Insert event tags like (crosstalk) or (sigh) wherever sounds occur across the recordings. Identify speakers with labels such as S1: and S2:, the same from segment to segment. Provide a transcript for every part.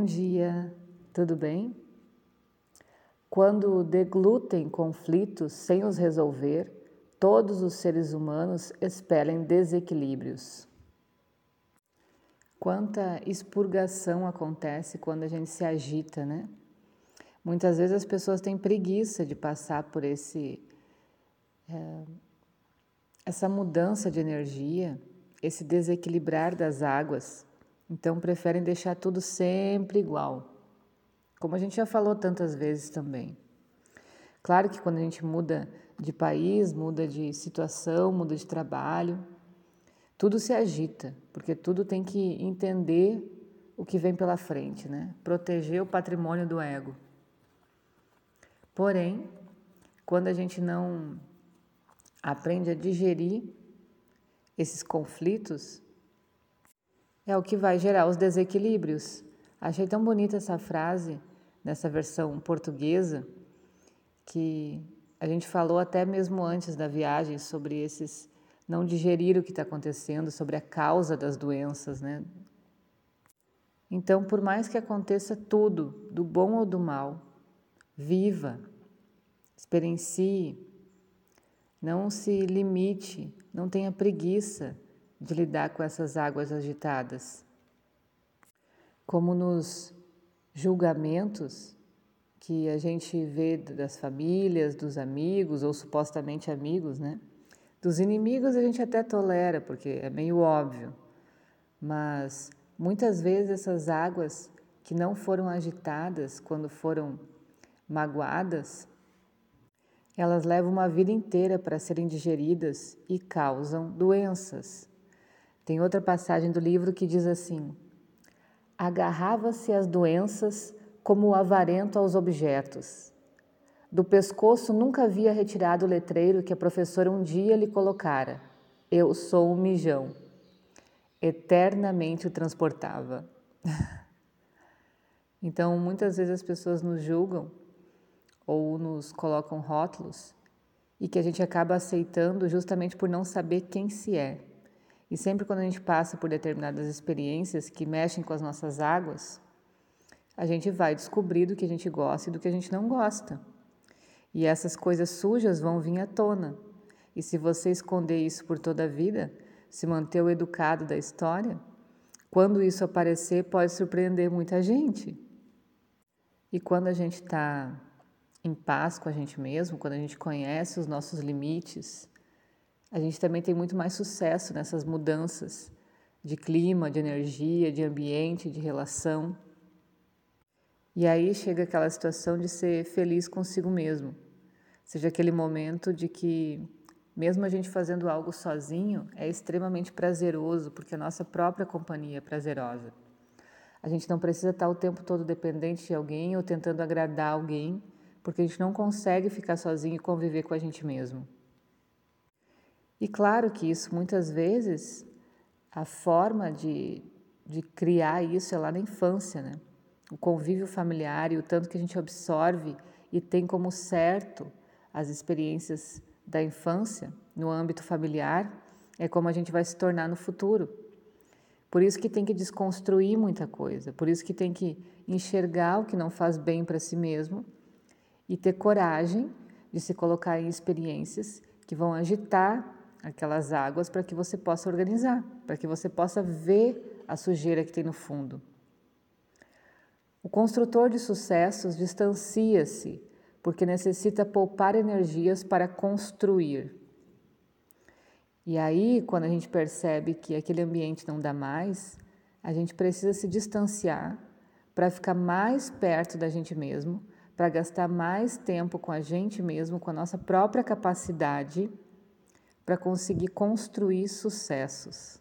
S1: Bom dia, tudo bem? Quando deglutem conflitos sem os resolver, todos os seres humanos expelem desequilíbrios. Quanta expurgação acontece quando a gente se agita, né? Muitas vezes as pessoas têm preguiça de passar por esse é, essa mudança de energia, esse desequilibrar das águas então preferem deixar tudo sempre igual. Como a gente já falou tantas vezes também. Claro que quando a gente muda de país, muda de situação, muda de trabalho, tudo se agita, porque tudo tem que entender o que vem pela frente, né? Proteger o patrimônio do ego. Porém, quando a gente não aprende a digerir esses conflitos, é o que vai gerar os desequilíbrios. Achei tão bonita essa frase nessa versão portuguesa que a gente falou até mesmo antes da viagem sobre esses não digerir o que está acontecendo, sobre a causa das doenças, né? Então, por mais que aconteça tudo, do bom ou do mal, viva, experiencie, não se limite, não tenha preguiça de lidar com essas águas agitadas. Como nos julgamentos que a gente vê das famílias, dos amigos ou supostamente amigos, né? Dos inimigos a gente até tolera, porque é meio óbvio. Mas muitas vezes essas águas que não foram agitadas quando foram magoadas, elas levam uma vida inteira para serem digeridas e causam doenças. Tem outra passagem do livro que diz assim: Agarrava-se às doenças como o avarento aos objetos. Do pescoço nunca havia retirado o letreiro que a professora um dia lhe colocara: Eu sou um mijão. Eternamente o transportava. (laughs) então, muitas vezes as pessoas nos julgam ou nos colocam rótulos e que a gente acaba aceitando justamente por não saber quem se é. E sempre quando a gente passa por determinadas experiências que mexem com as nossas águas, a gente vai descobrir do que a gente gosta e do que a gente não gosta. E essas coisas sujas vão vir à tona. E se você esconder isso por toda a vida, se manter o educado da história, quando isso aparecer, pode surpreender muita gente. E quando a gente está em paz com a gente mesmo, quando a gente conhece os nossos limites, a gente também tem muito mais sucesso nessas mudanças de clima, de energia, de ambiente, de relação. E aí chega aquela situação de ser feliz consigo mesmo. Seja aquele momento de que, mesmo a gente fazendo algo sozinho, é extremamente prazeroso, porque a nossa própria companhia é prazerosa. A gente não precisa estar o tempo todo dependente de alguém ou tentando agradar alguém, porque a gente não consegue ficar sozinho e conviver com a gente mesmo. E claro que isso muitas vezes, a forma de, de criar isso é lá na infância, né? O convívio familiar e o tanto que a gente absorve e tem como certo as experiências da infância no âmbito familiar é como a gente vai se tornar no futuro. Por isso que tem que desconstruir muita coisa, por isso que tem que enxergar o que não faz bem para si mesmo e ter coragem de se colocar em experiências que vão agitar aquelas águas para que você possa organizar, para que você possa ver a sujeira que tem no fundo. O construtor de sucessos distancia-se porque necessita poupar energias para construir. E aí, quando a gente percebe que aquele ambiente não dá mais, a gente precisa se distanciar para ficar mais perto da gente mesmo, para gastar mais tempo com a gente mesmo, com a nossa própria capacidade para conseguir construir sucessos.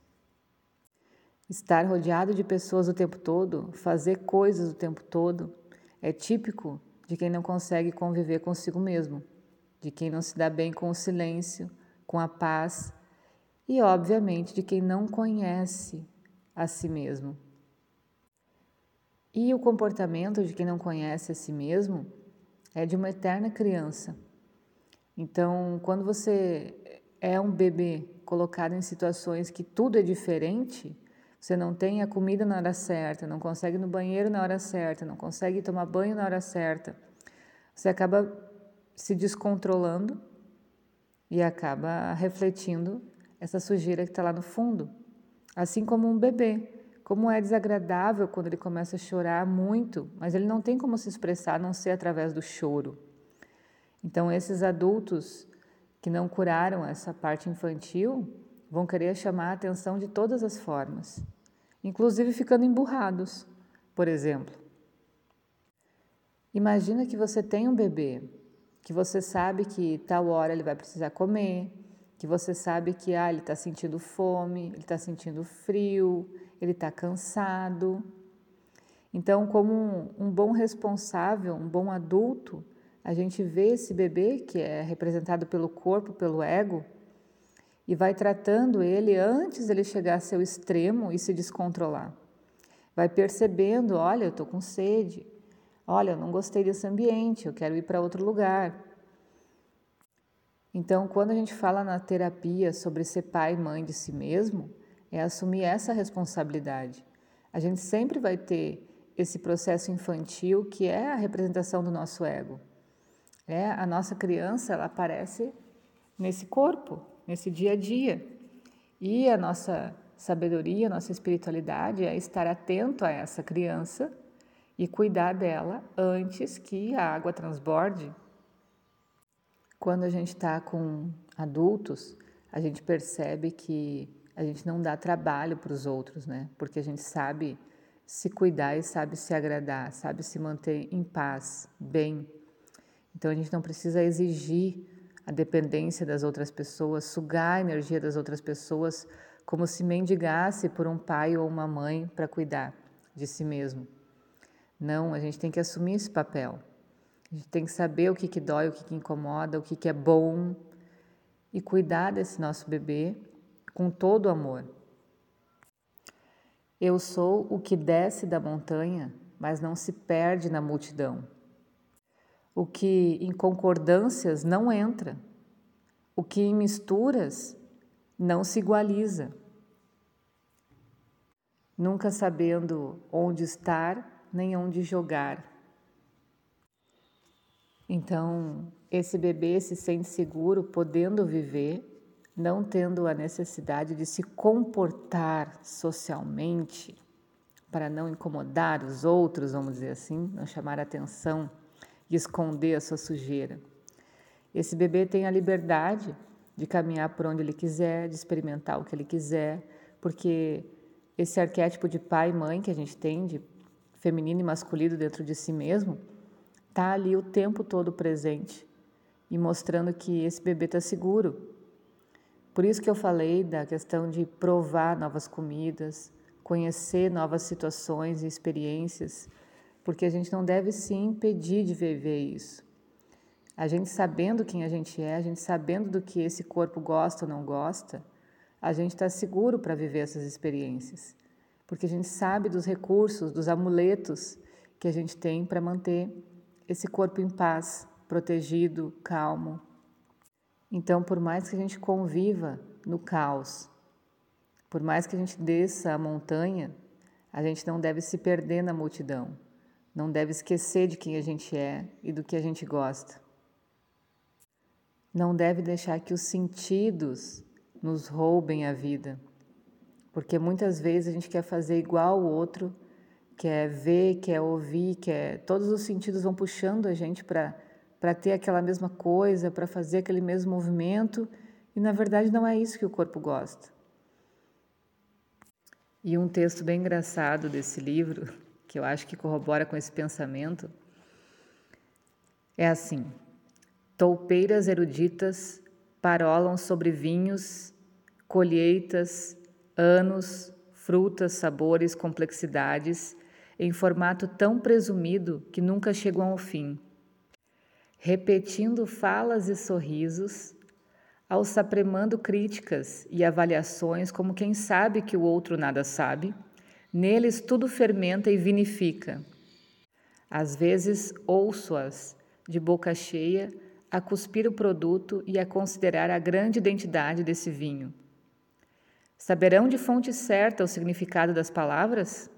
S1: Estar rodeado de pessoas o tempo todo, fazer coisas o tempo todo, é típico de quem não consegue conviver consigo mesmo, de quem não se dá bem com o silêncio, com a paz e, obviamente, de quem não conhece a si mesmo. E o comportamento de quem não conhece a si mesmo é de uma eterna criança. Então, quando você é um bebê colocado em situações que tudo é diferente, você não tem a comida na hora certa, não consegue ir no banheiro na hora certa, não consegue tomar banho na hora certa, você acaba se descontrolando e acaba refletindo essa sujeira que está lá no fundo. Assim como um bebê. Como é desagradável quando ele começa a chorar muito, mas ele não tem como se expressar a não ser através do choro. Então, esses adultos que não curaram essa parte infantil vão querer chamar a atenção de todas as formas, inclusive ficando emburrados, por exemplo. Imagina que você tem um bebê, que você sabe que tal hora ele vai precisar comer, que você sabe que ah, ele está sentindo fome, ele está sentindo frio, ele está cansado. Então, como um, um bom responsável, um bom adulto, a gente vê esse bebê que é representado pelo corpo, pelo ego, e vai tratando ele antes dele chegar a seu extremo e se descontrolar. Vai percebendo, olha, eu estou com sede, olha, eu não gostei desse ambiente, eu quero ir para outro lugar. Então, quando a gente fala na terapia sobre ser pai e mãe de si mesmo, é assumir essa responsabilidade. A gente sempre vai ter esse processo infantil que é a representação do nosso ego. É, a nossa criança, ela aparece nesse corpo, nesse dia a dia. E a nossa sabedoria, a nossa espiritualidade é estar atento a essa criança e cuidar dela antes que a água transborde. Quando a gente está com adultos, a gente percebe que a gente não dá trabalho para os outros, né? Porque a gente sabe se cuidar e sabe se agradar, sabe se manter em paz, bem, então a gente não precisa exigir a dependência das outras pessoas, sugar a energia das outras pessoas como se mendigasse por um pai ou uma mãe para cuidar de si mesmo. Não, a gente tem que assumir esse papel. A gente tem que saber o que, que dói, o que, que incomoda, o que, que é bom e cuidar desse nosso bebê com todo amor. Eu sou o que desce da montanha, mas não se perde na multidão. O que em concordâncias não entra. O que em misturas não se igualiza. Nunca sabendo onde estar nem onde jogar. Então, esse bebê se sente seguro podendo viver, não tendo a necessidade de se comportar socialmente para não incomodar os outros, vamos dizer assim, não chamar atenção e esconder a sua sujeira. Esse bebê tem a liberdade de caminhar por onde ele quiser, de experimentar o que ele quiser, porque esse arquétipo de pai e mãe que a gente tem, de feminino e masculino dentro de si mesmo, está ali o tempo todo presente e mostrando que esse bebê está seguro. Por isso que eu falei da questão de provar novas comidas, conhecer novas situações e experiências, porque a gente não deve se impedir de viver isso. A gente sabendo quem a gente é, a gente sabendo do que esse corpo gosta ou não gosta, a gente está seguro para viver essas experiências, porque a gente sabe dos recursos, dos amuletos que a gente tem para manter esse corpo em paz, protegido, calmo. Então, por mais que a gente conviva no caos, por mais que a gente desça a montanha, a gente não deve se perder na multidão. Não deve esquecer de quem a gente é e do que a gente gosta. Não deve deixar que os sentidos nos roubem a vida, porque muitas vezes a gente quer fazer igual o outro, quer ver, quer ouvir, quer todos os sentidos vão puxando a gente para ter aquela mesma coisa, para fazer aquele mesmo movimento, e na verdade não é isso que o corpo gosta. E um texto bem engraçado desse livro que eu acho que corrobora com esse pensamento, é assim: toupeiras eruditas parolam sobre vinhos, colheitas, anos, frutas, sabores, complexidades, em formato tão presumido que nunca chegam ao fim. Repetindo falas e sorrisos, alçapremando críticas e avaliações como quem sabe que o outro nada sabe Neles tudo fermenta e vinifica. Às vezes ouço-as, de boca cheia, a cuspir o produto e a considerar a grande identidade desse vinho. Saberão de fonte certa o significado das palavras?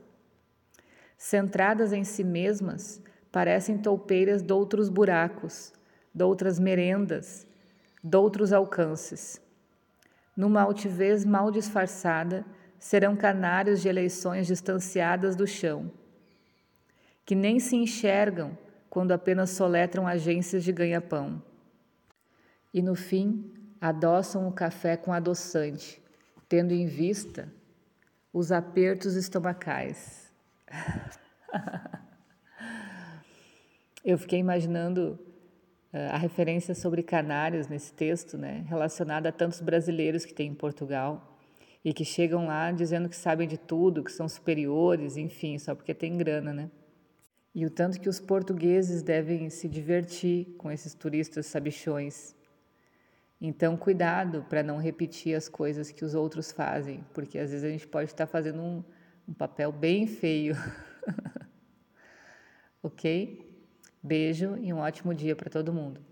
S1: Centradas em si mesmas, parecem toupeiras de outros buracos, de outras merendas, de outros alcances. Numa altivez mal disfarçada, serão canários de eleições distanciadas do chão, que nem se enxergam quando apenas soletram agências de ganha-pão. E no fim, adoçam o café com adoçante, tendo em vista os apertos estomacais. Eu fiquei imaginando uh, a referência sobre canários nesse texto, né, relacionada a tantos brasileiros que tem em Portugal e que chegam lá dizendo que sabem de tudo, que são superiores, enfim, só porque tem grana, né? E o tanto que os portugueses devem se divertir com esses turistas sabichões. Então, cuidado para não repetir as coisas que os outros fazem, porque às vezes a gente pode estar fazendo um, um papel bem feio. (laughs) ok? Beijo e um ótimo dia para todo mundo.